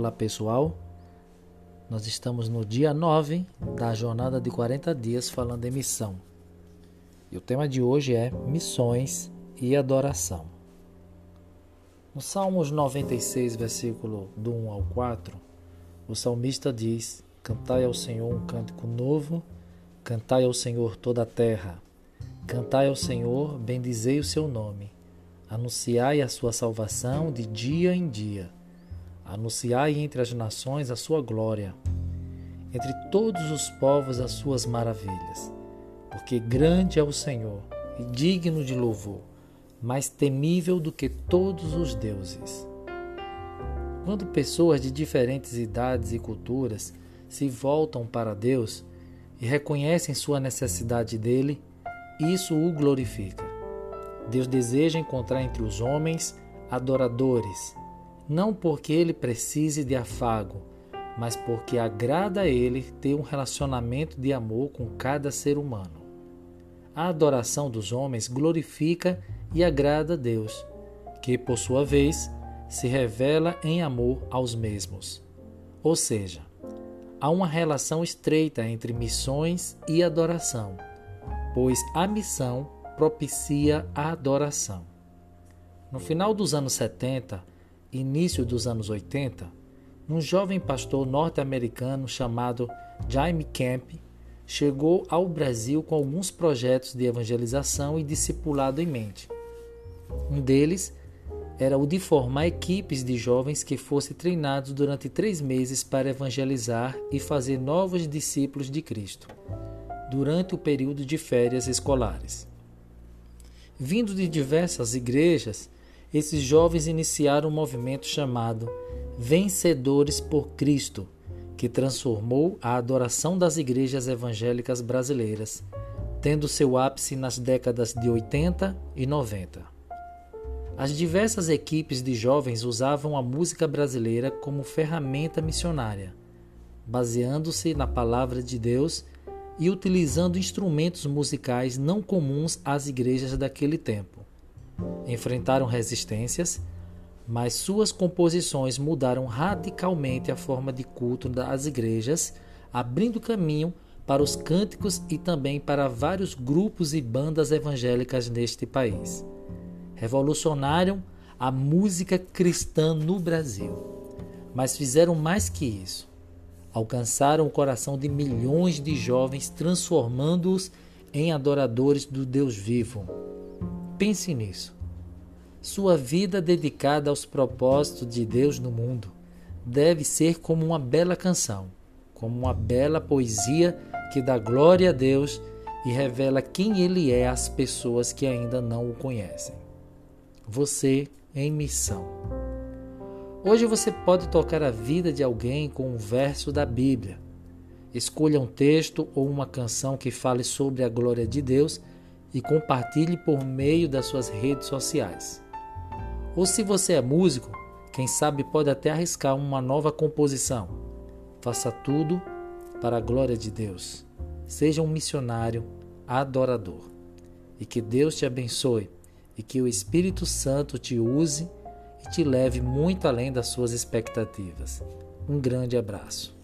Olá pessoal, nós estamos no dia 9 da jornada de 40 dias falando em missão. E o tema de hoje é missões e adoração. No Salmos 96, versículo do 1 ao 4, o salmista diz: Cantai ao Senhor um cântico novo, cantai ao Senhor toda a terra, cantai ao Senhor, bendizei o seu nome, anunciai a sua salvação de dia em dia Anunciai entre as nações a sua glória, entre todos os povos as suas maravilhas. Porque grande é o Senhor e digno de louvor, mais temível do que todos os deuses. Quando pessoas de diferentes idades e culturas se voltam para Deus e reconhecem sua necessidade dele, isso o glorifica. Deus deseja encontrar entre os homens adoradores não porque ele precise de afago, mas porque agrada a ele ter um relacionamento de amor com cada ser humano. A adoração dos homens glorifica e agrada a Deus, que, por sua vez, se revela em amor aos mesmos. Ou seja, há uma relação estreita entre missões e adoração, pois a missão propicia a adoração. No final dos anos 70, início dos anos 80, um jovem pastor norte-americano chamado Jaime Camp chegou ao Brasil com alguns projetos de evangelização e discipulado em mente. Um deles era o de formar equipes de jovens que fossem treinados durante três meses para evangelizar e fazer novos discípulos de Cristo, durante o período de férias escolares. Vindo de diversas igrejas, esses jovens iniciaram um movimento chamado Vencedores por Cristo, que transformou a adoração das igrejas evangélicas brasileiras, tendo seu ápice nas décadas de 80 e 90. As diversas equipes de jovens usavam a música brasileira como ferramenta missionária, baseando-se na palavra de Deus e utilizando instrumentos musicais não comuns às igrejas daquele tempo enfrentaram resistências, mas suas composições mudaram radicalmente a forma de culto das igrejas, abrindo caminho para os cânticos e também para vários grupos e bandas evangélicas neste país. Revolucionaram a música cristã no Brasil, mas fizeram mais que isso. Alcançaram o coração de milhões de jovens, transformando-os em adoradores do Deus vivo. Pense nisso. Sua vida dedicada aos propósitos de Deus no mundo deve ser como uma bela canção, como uma bela poesia que dá glória a Deus e revela quem Ele é às pessoas que ainda não o conhecem. Você em missão. Hoje você pode tocar a vida de alguém com um verso da Bíblia. Escolha um texto ou uma canção que fale sobre a glória de Deus e compartilhe por meio das suas redes sociais. Ou se você é músico, quem sabe pode até arriscar uma nova composição. Faça tudo para a glória de Deus. Seja um missionário adorador. E que Deus te abençoe e que o Espírito Santo te use e te leve muito além das suas expectativas. Um grande abraço.